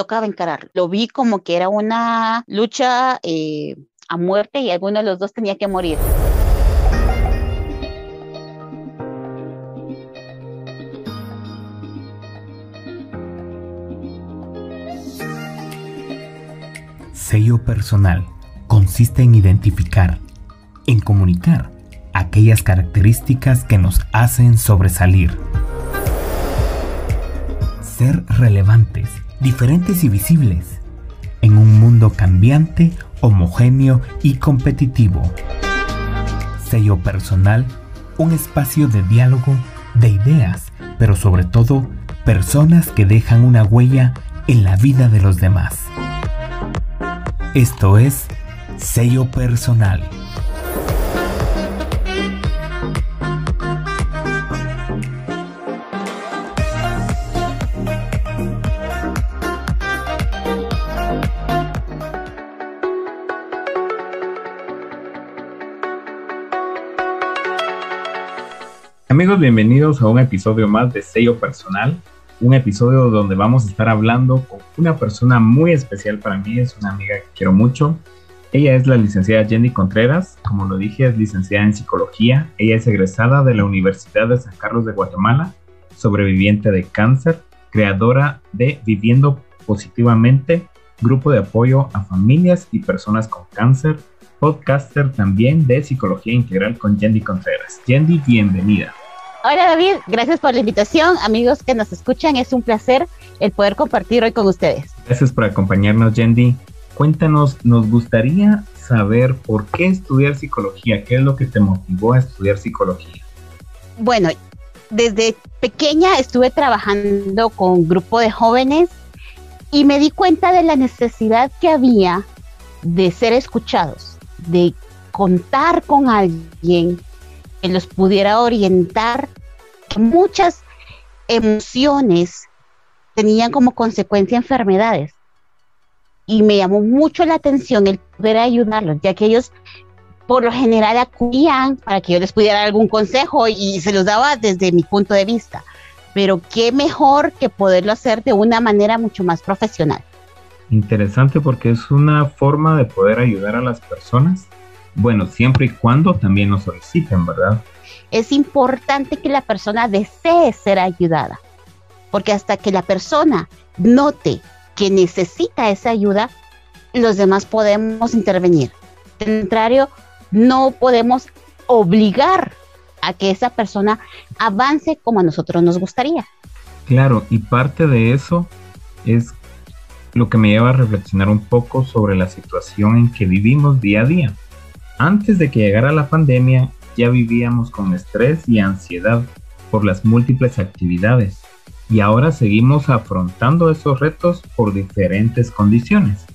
tocaba encararlo. Lo vi como que era una lucha eh, a muerte y alguno de los dos tenía que morir. Sello personal consiste en identificar, en comunicar aquellas características que nos hacen sobresalir. Ser relevantes, diferentes y visibles en un mundo cambiante, homogéneo y competitivo. Sello personal, un espacio de diálogo, de ideas, pero sobre todo personas que dejan una huella en la vida de los demás. Esto es sello personal. Amigos, bienvenidos a un episodio más de Sello Personal un episodio donde vamos a estar hablando con una persona muy especial para mí, es una amiga que quiero mucho. Ella es la licenciada Jenny Contreras, como lo dije, es licenciada en psicología. Ella es egresada de la Universidad de San Carlos de Guatemala, sobreviviente de cáncer, creadora de Viviendo Positivamente, grupo de apoyo a familias y personas con cáncer, podcaster también de psicología integral con Jenny Contreras. Jenny, bienvenida. Hola David, gracias por la invitación. Amigos que nos escuchan, es un placer el poder compartir hoy con ustedes. Gracias por acompañarnos, Yendi. Cuéntanos, nos gustaría saber por qué estudiar psicología, qué es lo que te motivó a estudiar psicología. Bueno, desde pequeña estuve trabajando con un grupo de jóvenes y me di cuenta de la necesidad que había de ser escuchados, de contar con alguien que los pudiera orientar, que muchas emociones tenían como consecuencia enfermedades. Y me llamó mucho la atención el poder ayudarlos, ya que ellos por lo general acudían para que yo les pudiera dar algún consejo y se los daba desde mi punto de vista. Pero qué mejor que poderlo hacer de una manera mucho más profesional. Interesante porque es una forma de poder ayudar a las personas bueno, siempre y cuando también nos soliciten, ¿verdad? Es importante que la persona desee ser ayudada, porque hasta que la persona note que necesita esa ayuda, los demás podemos intervenir. De contrario, no podemos obligar a que esa persona avance como a nosotros nos gustaría. Claro, y parte de eso es lo que me lleva a reflexionar un poco sobre la situación en que vivimos día a día. Antes de que llegara la pandemia, ya vivíamos con estrés y ansiedad por las múltiples actividades y ahora seguimos afrontando esos retos por diferentes condiciones.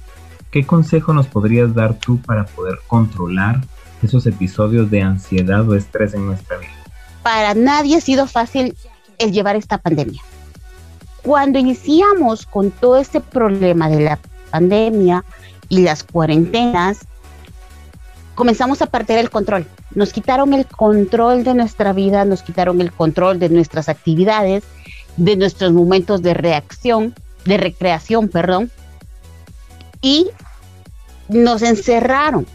¿Qué consejo nos podrías dar tú para poder controlar esos episodios de ansiedad o estrés en nuestra vida? Para nadie ha sido fácil el llevar esta pandemia. Cuando iniciamos con todo este problema de la pandemia y las cuarentenas, comenzamos a perder el control. Nos quitaron el control de nuestra vida, nos quitaron el control de nuestras actividades, de nuestros momentos de reacción, de recreación, perdón, y nos encerraron.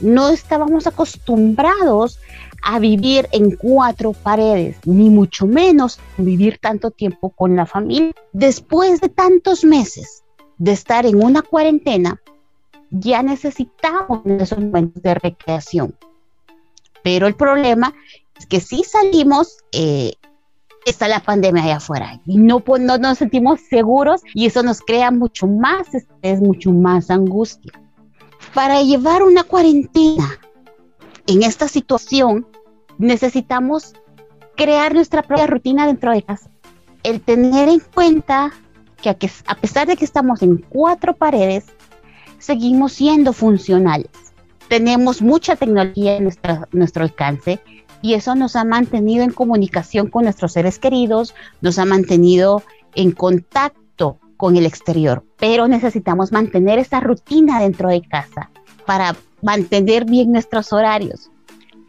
No estábamos acostumbrados a vivir en cuatro paredes, ni mucho menos vivir tanto tiempo con la familia. Después de tantos meses de estar en una cuarentena, ya necesitamos esos momentos de recreación. Pero el problema es que si salimos, eh, está la pandemia allá afuera y no, no nos sentimos seguros y eso nos crea mucho más estrés, mucho más angustia. Para llevar una cuarentena en esta situación, necesitamos crear nuestra propia rutina dentro de casa. El tener en cuenta que a pesar de que estamos en cuatro paredes, seguimos siendo funcionales. Tenemos mucha tecnología en nuestro alcance y eso nos ha mantenido en comunicación con nuestros seres queridos, nos ha mantenido en contacto con el exterior, pero necesitamos mantener esa rutina dentro de casa para mantener bien nuestros horarios.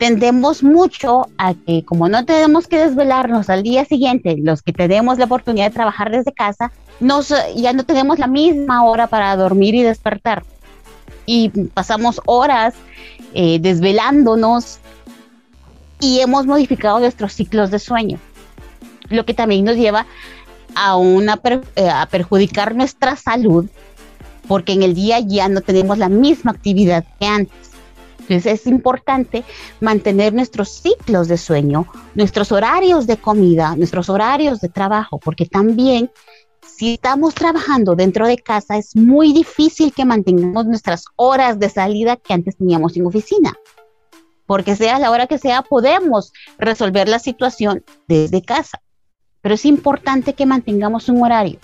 Tendemos mucho a que como no tenemos que desvelarnos al día siguiente, los que tenemos la oportunidad de trabajar desde casa, nos, ya no tenemos la misma hora para dormir y despertar. Y pasamos horas eh, desvelándonos y hemos modificado nuestros ciclos de sueño, lo que también nos lleva a, una, eh, a perjudicar nuestra salud, porque en el día ya no tenemos la misma actividad que antes. Entonces es importante mantener nuestros ciclos de sueño, nuestros horarios de comida, nuestros horarios de trabajo, porque también si estamos trabajando dentro de casa es muy difícil que mantengamos nuestras horas de salida que antes teníamos en oficina. Porque sea la hora que sea, podemos resolver la situación desde casa. Pero es importante que mantengamos un horario,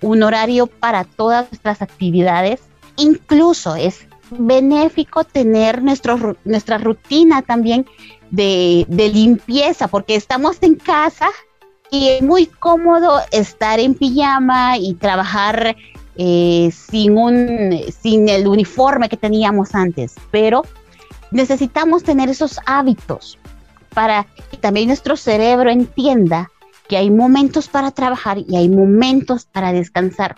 un horario para todas nuestras actividades. Incluso es benéfico tener nuestra rutina también de, limpieza, porque estamos en casa y es muy cómodo estar en pijama y trabajar eh, sin, un, sin el uniforme que teníamos antes, pero necesitamos tener esos hábitos para que también nuestro cerebro entienda que hay momentos para trabajar y hay momentos para descansar.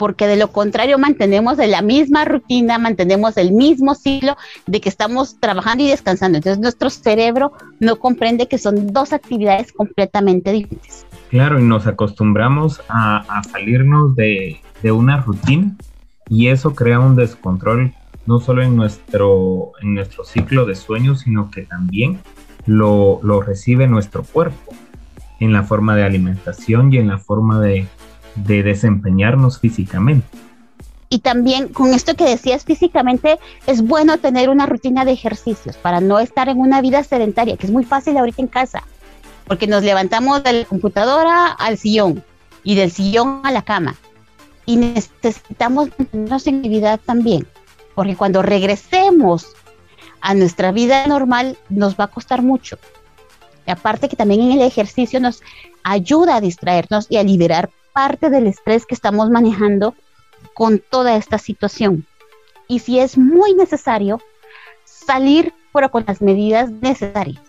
Porque de lo contrario mantenemos la misma rutina, mantenemos el mismo ciclo de que estamos trabajando y descansando. Entonces nuestro cerebro no comprende que son dos actividades completamente diferentes. Claro, y nos acostumbramos a, salirnos de, una rutina y eso crea un descontrol no solo en nuestro, en nuestro ciclo de sueño, sino que también lo recibe nuestro cuerpo en la forma de alimentación y en la forma de, desempeñarnos físicamente. Y también con esto que decías físicamente, es bueno tener una rutina de ejercicios para no estar en una vida sedentaria, que es muy fácil ahorita en casa, porque nos levantamos de la computadora al sillón y del sillón a la cama. Y necesitamos mantenernos en actividad también, porque cuando regresemos a nuestra vida normal nos va a costar mucho aparte que también en el ejercicio nos ayuda a distraernos y a liberar parte del estrés que estamos manejando con toda esta situación. Y si es muy necesario, salir pero con las medidas necesarias.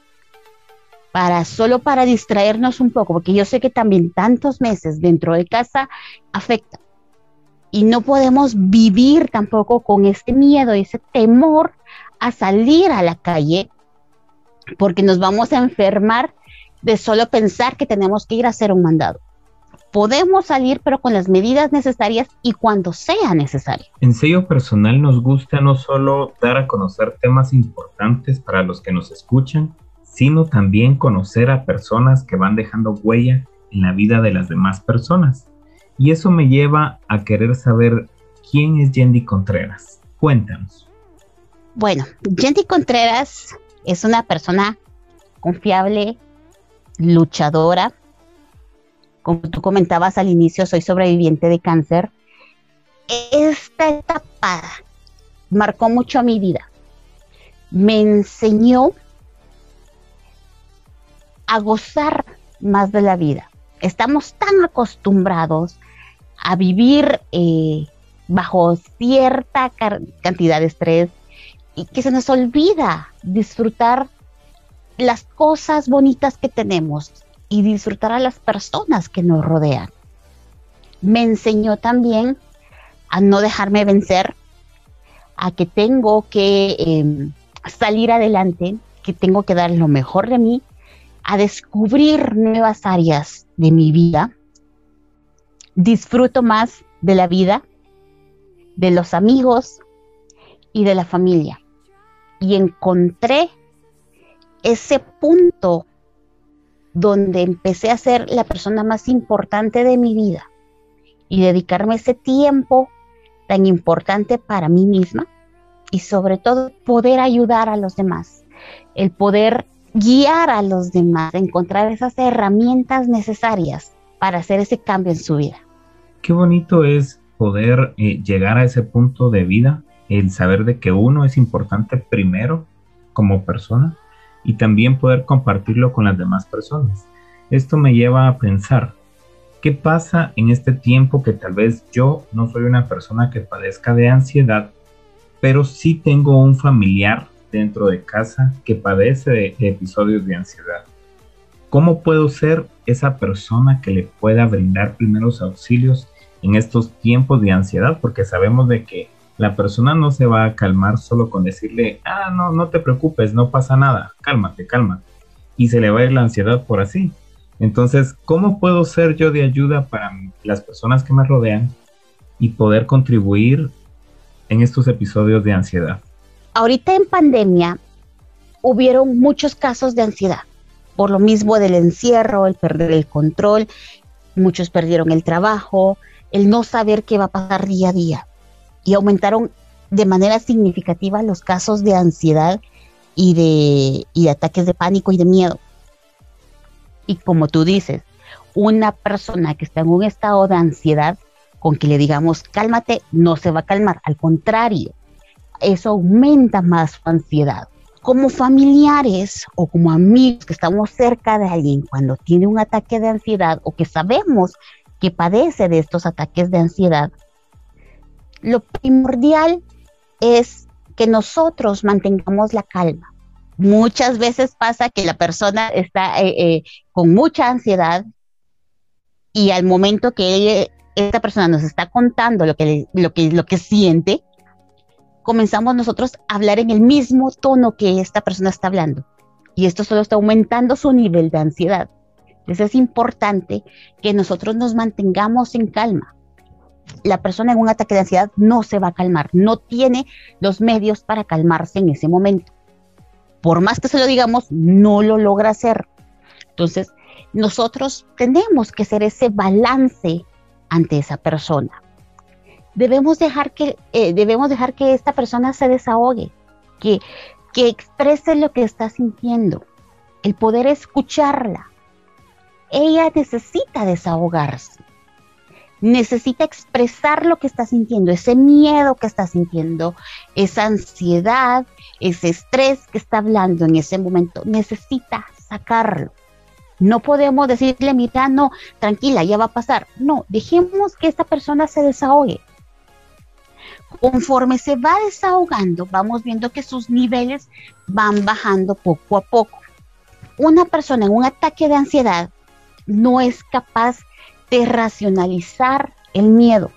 Para solo para distraernos un poco, porque yo sé que también tantos meses dentro de casa afecta. Y no podemos vivir tampoco con este miedo, ese temor a salir a la calle porque nos vamos a enfermar de solo pensar que tenemos que ir a hacer un mandado. Podemos salir, pero con las medidas necesarias y cuando sea necesario. En sello personal nos gusta no solo dar a conocer temas importantes para los que nos escuchan, sino también conocer a personas que van dejando huella en la vida de las demás personas. Y eso me lleva a querer saber quién es Yendi Contreras. Cuéntanos. Bueno, Yendi Contreras es una persona confiable, luchadora. Como tú comentabas al inicio, soy sobreviviente de cáncer. Esta etapa marcó mucho mi vida. Me enseñó a gozar más de la vida. Estamos tan acostumbrados a vivir eh, bajo cierta cantidad de estrés, y que se nos olvida disfrutar las cosas bonitas que tenemos y disfrutar a las personas que nos rodean. Me enseñó también a no dejarme vencer, a que tengo que em, salir adelante, que tengo que dar lo mejor de mí, a descubrir nuevas áreas de mi vida. Disfruto más de la vida, de los amigos y de la familia y encontré ese punto donde empecé a ser la persona más importante de mi vida y dedicarme ese tiempo tan importante para mí misma y sobre todo poder ayudar a los demás, el poder guiar a los demás, encontrar esas herramientas necesarias para hacer ese cambio en su vida. Qué bonito es poder eh, llegar a ese punto de vida el saber de que uno es importante primero como persona y también poder compartirlo con las demás personas. Esto me lleva a pensar, ¿qué pasa en este tiempo que tal vez yo no soy una persona que padezca de ansiedad, pero sí tengo un familiar dentro de casa que padece de episodios de ansiedad. ¿Cómo puedo ser esa persona que le pueda brindar primeros auxilios en estos tiempos de ansiedad? Porque sabemos de que la persona no se va a calmar solo con decirle, ah, no, no te preocupes, no pasa nada, cálmate, cálmate. Y se le va a ir la ansiedad por así. Entonces, ¿cómo puedo ser yo de ayuda para las personas que me rodean y poder contribuir en estos episodios de ansiedad? Ahorita en pandemia hubieron muchos casos de ansiedad por lo mismo del encierro, el perder el control, muchos perdieron el trabajo, el no saber qué va a pasar día a día. Y aumentaron de manera significativa los casos de ansiedad y de, ataques de pánico y de miedo. Y como tú dices, una persona que está en un estado de ansiedad, con que le digamos cálmate, no se va a calmar. Al contrario, eso aumenta más su ansiedad como familiares o como amigos que estamos cerca de alguien cuando tiene un ataque de ansiedad o que sabemos que padece de estos ataques de ansiedad, lo primordial es que nosotros mantengamos la calma. Muchas veces pasa que la persona está eh, eh, con mucha ansiedad y al momento que esta persona nos está contando lo que, lo que, lo que siente, comenzamos nosotros a hablar en el mismo tono que esta persona está hablando. Y esto solo está aumentando su nivel de ansiedad. Entonces es importante que nosotros nos mantengamos en calma. La persona en un ataque de ansiedad no se va a calmar, no tiene los medios para calmarse en ese momento. Por más que se lo digamos, no lo logra hacer. Entonces, nosotros tenemos que hacer ese balance ante esa persona debemos dejar que, eh, debemos dejar que esta persona se desahogue, que, que exprese lo que está sintiendo, el poder escucharla. Ella necesita desahogarse, necesita expresar lo que está sintiendo, ese miedo que está sintiendo, esa ansiedad, ese estrés que está hablando en ese momento, necesita sacarlo. No podemos decirle, mira, no, tranquila, ya va a pasar. No, dejemos que esta persona se desahogue. Conforme se va desahogando, vamos viendo que sus niveles van bajando poco a poco. Una persona en un ataque de ansiedad no es capaz de racionalizar el miedo.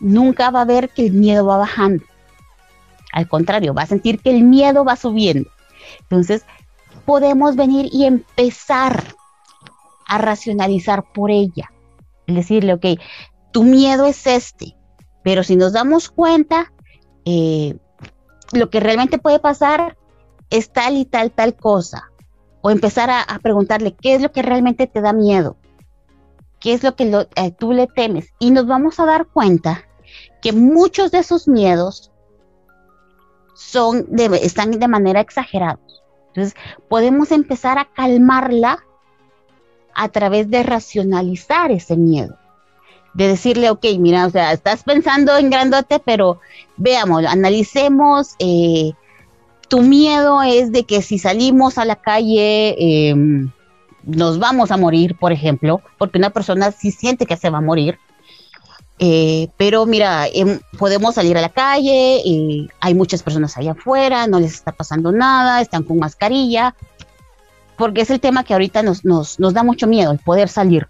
Nunca va a ver que el miedo va bajando. Al contrario, va a sentir que el miedo va subiendo. Entonces, podemos venir y empezar a racionalizar por ella. Decirle, ok, tu miedo es este, pero si nos damos cuenta, eh, lo que realmente puede pasar es tal y tal, tal cosa. O empezar a, preguntarle qué es lo que realmente te da miedo, qué es lo que eh, tú le temes. Y nos vamos a dar cuenta que muchos de esos miedos son están de manera exagerados. Entonces, podemos empezar a calmarla a través de racionalizar ese miedo de decirle, ok, mira, o sea, estás pensando en grandote, pero veamos, analicemos, eh, tu miedo es de que si salimos a la calle em, nos vamos a morir, por ejemplo, porque una persona sí siente que se va a morir. Eh, pero mira, em, podemos salir a la calle, y hay muchas personas allá afuera, no les está pasando nada, están con mascarilla, porque es el tema que ahorita nos, nos, nos da mucho miedo, el poder salir.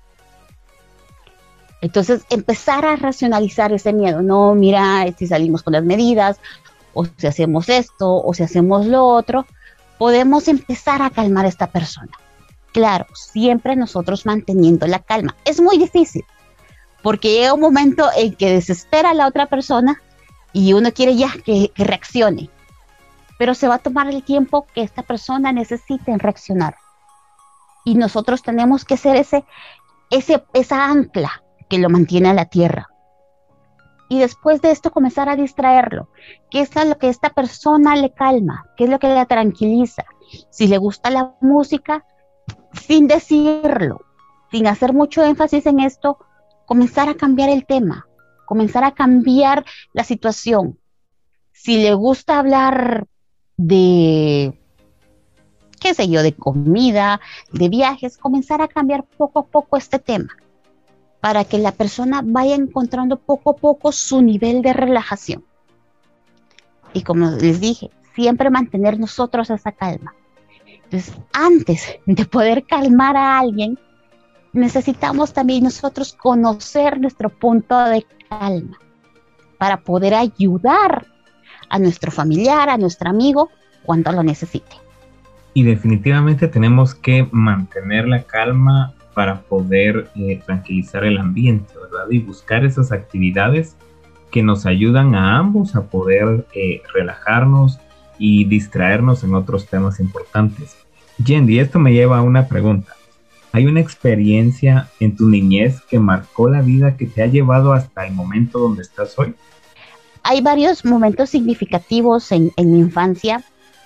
Entonces, empezar a racionalizar ese miedo, no, mira, si salimos con las medidas, o si hacemos esto, o si hacemos lo otro, podemos empezar a calmar a esta persona. Claro, siempre nosotros manteniendo la calma. Es muy difícil, porque llega un momento en que desespera la otra persona y uno quiere ya que, reaccione, pero se va a tomar el tiempo que esta persona necesite en reaccionar. Y nosotros tenemos que ser ese, ese, esa ancla que lo mantiene a la tierra. Y después de esto comenzar a distraerlo. ¿Qué es lo que esta persona le calma? ¿Qué es lo que la tranquiliza? Si le gusta la música, sin decirlo, sin hacer mucho énfasis en esto, comenzar a cambiar el tema, comenzar a cambiar la situación. Si le gusta hablar de, qué sé yo, de comida, de viajes, comenzar a cambiar poco a poco este tema para que la persona vaya encontrando poco a poco su nivel de relajación. Y como les dije, siempre mantener nosotros esa calma. Entonces, antes de poder calmar a alguien, necesitamos también nosotros conocer nuestro punto de calma para poder ayudar a nuestro familiar, a nuestro amigo, cuando lo necesite. Y definitivamente tenemos que mantener la calma para poder eh, tranquilizar el ambiente, ¿verdad? Y buscar esas actividades que nos ayudan a ambos a poder eh, relajarnos y distraernos en otros temas importantes. Yendi, esto me lleva a una pregunta. ¿Hay una experiencia en tu niñez que marcó la vida que te ha llevado hasta el momento donde estás hoy? Hay varios momentos significativos en, mi infancia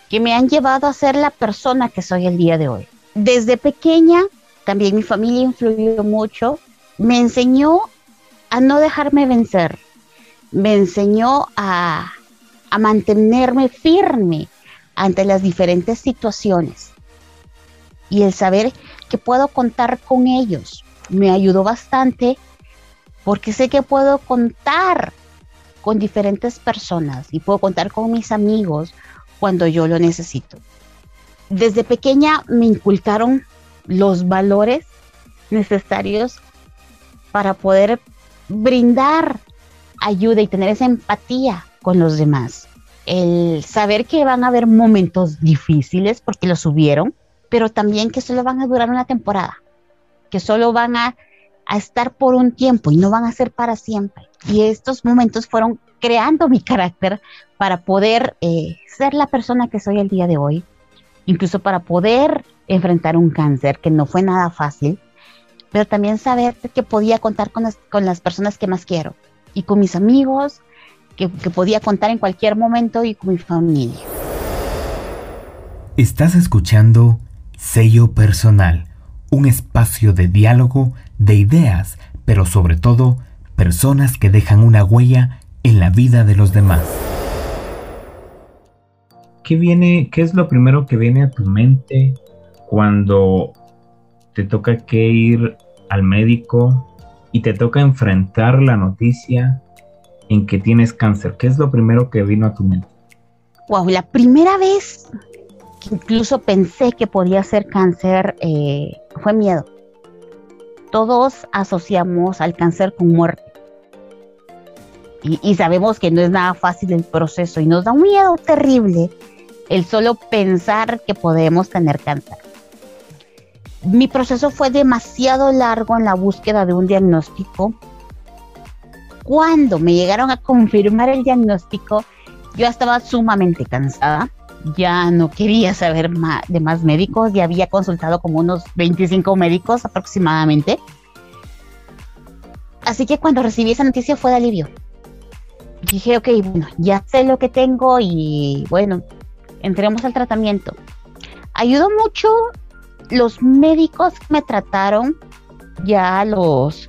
que me han llevado a ser la persona que soy el día de hoy. Desde pequeña, también mi familia influyó mucho, me enseñó a no dejarme vencer, me enseñó a mantenerme firme ante las diferentes situaciones y el saber que puedo contar con ellos me ayudó bastante porque sé que puedo contar con diferentes personas y puedo contar con mis amigos cuando yo lo necesito. Desde pequeña me inculcaron los valores necesarios para poder brindar ayuda y tener esa empatía con los demás. El saber que van a haber momentos difíciles porque los subieron, pero también que solo van a durar una temporada, que solo van a, estar por un tiempo y no van a ser para siempre. Y estos momentos fueron creando mi carácter para poder eh, ser la persona que soy el día de hoy, incluso para poder enfrentar un cáncer que no fue nada fácil, pero también saber que podía contar con las, con las personas que más quiero y con mis amigos, que, que podía contar en cualquier momento y con mi familia. Estás escuchando Sello Personal, un espacio de diálogo, de ideas, pero sobre todo personas que dejan una huella en la vida de los demás. ¿Qué viene, qué es lo primero que viene a tu mente cuando te toca que ir al médico y te toca enfrentar la noticia en que tienes cáncer? ¿Qué es lo primero que vino a tu mente? Wow, la primera vez incluso pensé que podía ser cáncer, eh, fue miedo. Todos asociamos al cáncer con muerte. Y, sabemos que no es nada fácil el proceso y nos da un miedo terrible el solo pensar que podemos tener cáncer. Mi proceso fue demasiado largo en la búsqueda de un diagnóstico. Cuando me llegaron a confirmar el diagnóstico, yo estaba sumamente cansada ya no quería saber de más médicos, ya había consultado como unos 25 médicos aproximadamente. Así que cuando recibí esa noticia fue de alivio. Dije, ok, bueno, ya sé lo que tengo y bueno, entremos al tratamiento. Ayudó mucho los médicos que me trataron, ya los,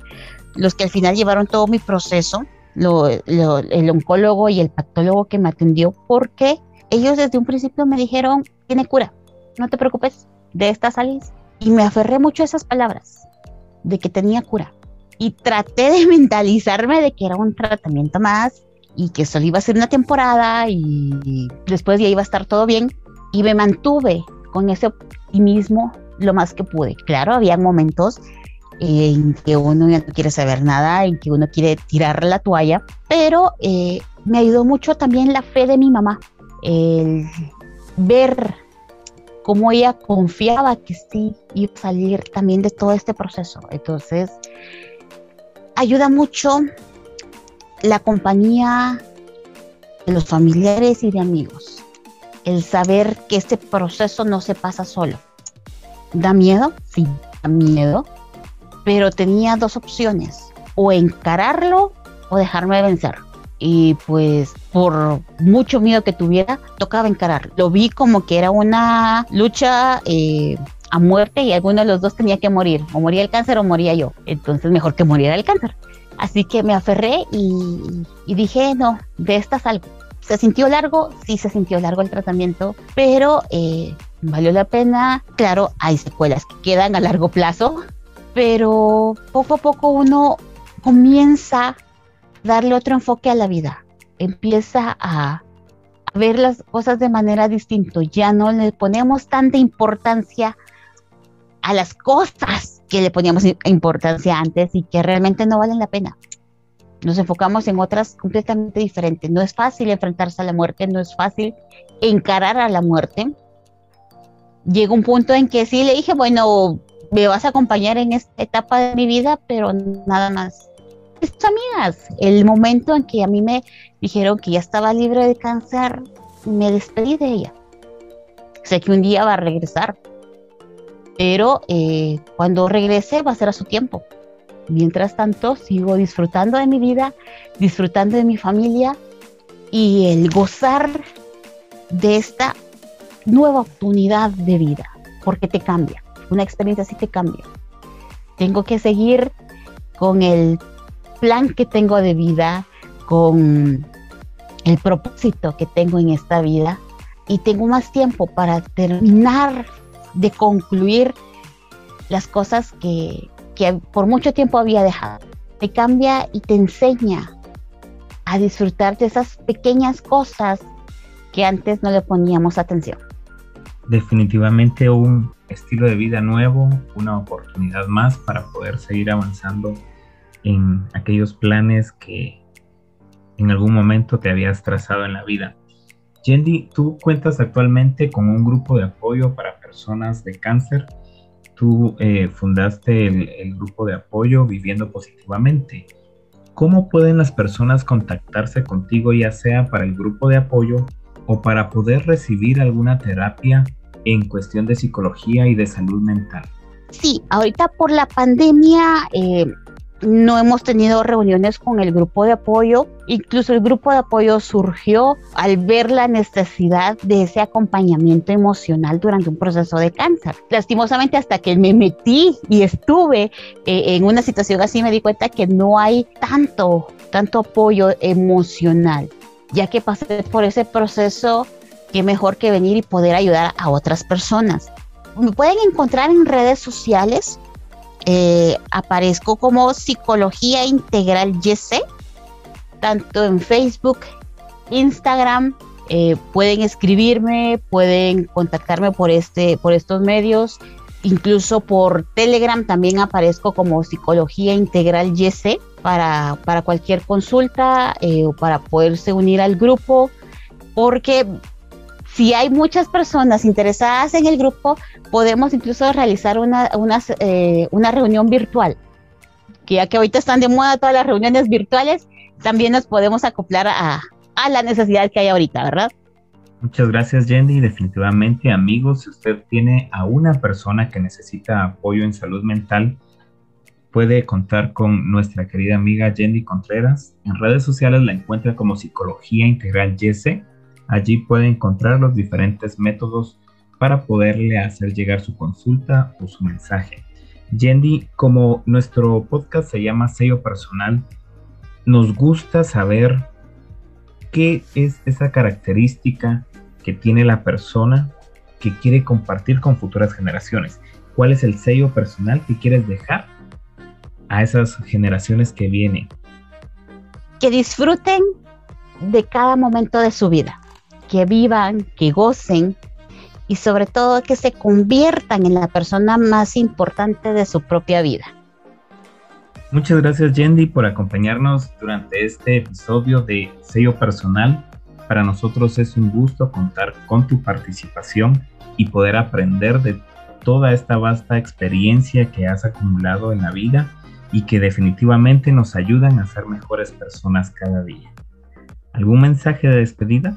los que al final llevaron todo mi proceso, el oncólogo y el patólogo que me atendió, porque ellos desde un principio me dijeron, tiene cura, no te preocupes, de esta salís. Y me aferré mucho a esas palabras, de que tenía cura. Y traté de mentalizarme de que era un tratamiento más y que solo iba a ser una temporada y después ya iba a estar todo bien. Y me mantuve con ese optimismo lo más que pude. Claro, había momentos en que uno ya no quiere saber nada, en que uno quiere tirar la toalla, pero eh, me ayudó mucho también la fe de mi mamá, el ver cómo ella confiaba que sí iba a salir también de todo este proceso. Entonces, ayuda mucho la compañía de los familiares y de amigos. El saber que este proceso no se pasa solo. ¿Da miedo? Sí, da miedo. Pero tenía dos opciones. O encararlo o dejarme vencer y pues por mucho miedo que tuviera, tocaba encarar. Lo vi como que era una lucha eh, a muerte y alguno de los dos tenía que morir, o moría el cáncer o moría yo. Entonces mejor que muriera el cáncer. Así que me aferré y, dije, no, de esta salgo. ¿Se sintió largo? Sí, se sintió largo el tratamiento, pero eh, valió la pena. Claro, hay secuelas que quedan a largo plazo, pero poco a poco uno comienza darle otro enfoque a la vida. Empieza a, ver las cosas de manera distinta. Ya no le ponemos tanta importancia a las cosas que le poníamos importancia antes y que realmente no valen la pena. Nos enfocamos en otras completamente diferentes. No es fácil enfrentarse a la muerte, no es fácil encarar a la muerte. Llegó un punto en que sí le dije, bueno, me vas a acompañar en esta etapa de mi vida, pero nada más. Estas amigas, el momento en que a mí me dijeron que ya estaba libre de cáncer, me despedí de ella. Sé que un día va a regresar, pero eh, cuando regrese va a ser a su tiempo. Mientras tanto, sigo disfrutando de mi vida, disfrutando de mi familia y el gozar de esta nueva oportunidad de vida, porque te cambia. Una experiencia así te cambia. Tengo que seguir con el plan que tengo de vida, con el propósito que tengo en esta vida y tengo más tiempo para terminar de concluir las cosas que, que por mucho tiempo había dejado. Te cambia y te enseña a disfrutar de esas pequeñas cosas que antes no le poníamos atención. Definitivamente un estilo de vida nuevo, una oportunidad más para poder seguir avanzando en aquellos planes que en algún momento te habías trazado en la vida. Yendi, tú cuentas actualmente con un grupo de apoyo para personas de cáncer. Tú eh, fundaste el, el grupo de apoyo Viviendo Positivamente. ¿Cómo pueden las personas contactarse contigo, ya sea para el grupo de apoyo o para poder recibir alguna terapia en cuestión de psicología y de salud mental? Sí, ahorita por la pandemia eh, no hemos tenido reuniones con el grupo de apoyo. Incluso el grupo de apoyo surgió al ver la necesidad de ese acompañamiento emocional durante un proceso de cáncer. Lastimosamente hasta que me metí y estuve eh, en una situación así me di cuenta que no hay tanto, tanto apoyo emocional. Ya que pasé por ese proceso, qué mejor que venir y poder ayudar a otras personas. Me pueden encontrar en redes sociales eh, aparezco como Psicología Integral YC, tanto en Facebook, Instagram, eh, pueden escribirme, pueden contactarme por, este, por estos medios, incluso por Telegram también aparezco como Psicología Integral YC para, para cualquier consulta eh, o para poderse unir al grupo, porque si hay muchas personas interesadas en el grupo, podemos incluso realizar una, eh, una, reunión virtual. Que ya que ahorita están de moda todas las reuniones virtuales, también nos podemos acoplar a, a la necesidad que hay ahorita, ¿verdad? Muchas gracias, Jenny. Definitivamente, amigos, si usted tiene a una persona que necesita apoyo en salud mental, puede contar con nuestra querida amiga Jenny Contreras. En redes sociales la encuentra como Psicología Integral Yese Allí puede encontrar los diferentes métodos para poderle hacer llegar su consulta o su mensaje. Yendi, como nuestro podcast se llama Sello Personal, nos gusta saber qué es esa característica que tiene la persona que quiere compartir con futuras generaciones. ¿Cuál es el sello personal que quieres dejar a esas generaciones que vienen? Que disfruten de cada momento de su vida que vivan, que gocen y sobre todo que se conviertan en la persona más importante de su propia vida. Muchas gracias Yendi por acompañarnos durante este episodio de Sello Personal. Para nosotros es un gusto contar con tu participación y poder aprender de toda esta vasta experiencia que has acumulado en la vida y que definitivamente nos ayudan a ser mejores personas cada día. ¿Algún mensaje de despedida?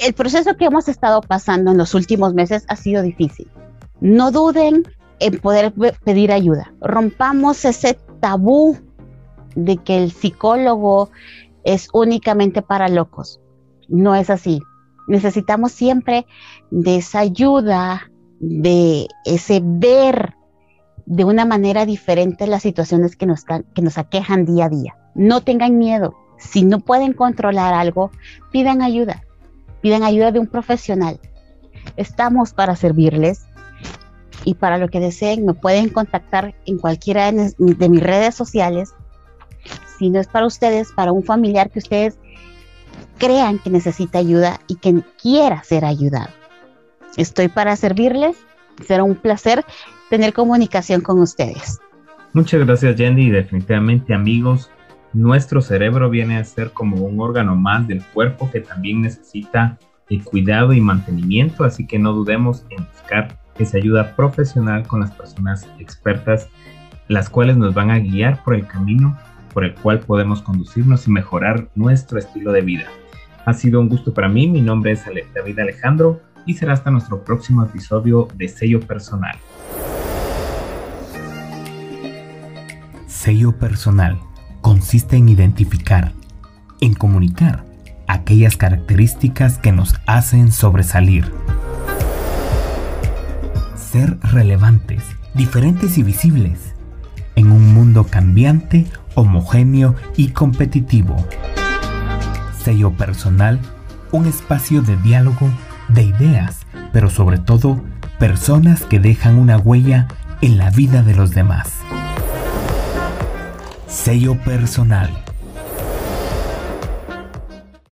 El proceso que hemos estado pasando en los últimos meses ha sido difícil. No duden en poder pedir ayuda. Rompamos ese tabú de que el psicólogo es únicamente para locos. No es así. Necesitamos siempre de esa ayuda, de ese ver de una manera diferente las situaciones que nos, que nos aquejan día a día. No tengan miedo. Si no pueden controlar algo, pidan ayuda piden ayuda de un profesional. Estamos para servirles y para lo que deseen me pueden contactar en cualquiera de, mis redes sociales. Si no es para ustedes, para un familiar que ustedes crean que necesita ayuda y que quiera ser ayudado. Estoy para servirles. Será un placer tener comunicación con ustedes. Muchas gracias, Jenny. Y definitivamente, amigos, nuestro cerebro viene a ser como un órgano más del cuerpo que también necesita el cuidado y mantenimiento, así que no dudemos en buscar esa ayuda profesional con las personas expertas, las cuales nos van a guiar por el camino por el cual podemos conducirnos y mejorar nuestro estilo de vida. Ha sido un gusto para mí, mi nombre es David Alejandro y será hasta nuestro próximo episodio de Sello Personal. Sello personal consiste en identificar, en comunicar aquellas características que nos hacen sobresalir. Ser relevantes, diferentes y visibles en un mundo cambiante, homogéneo y competitivo. Sello personal, un espacio de diálogo, de ideas, pero sobre todo personas que dejan una huella en la vida de los demás. Sello personal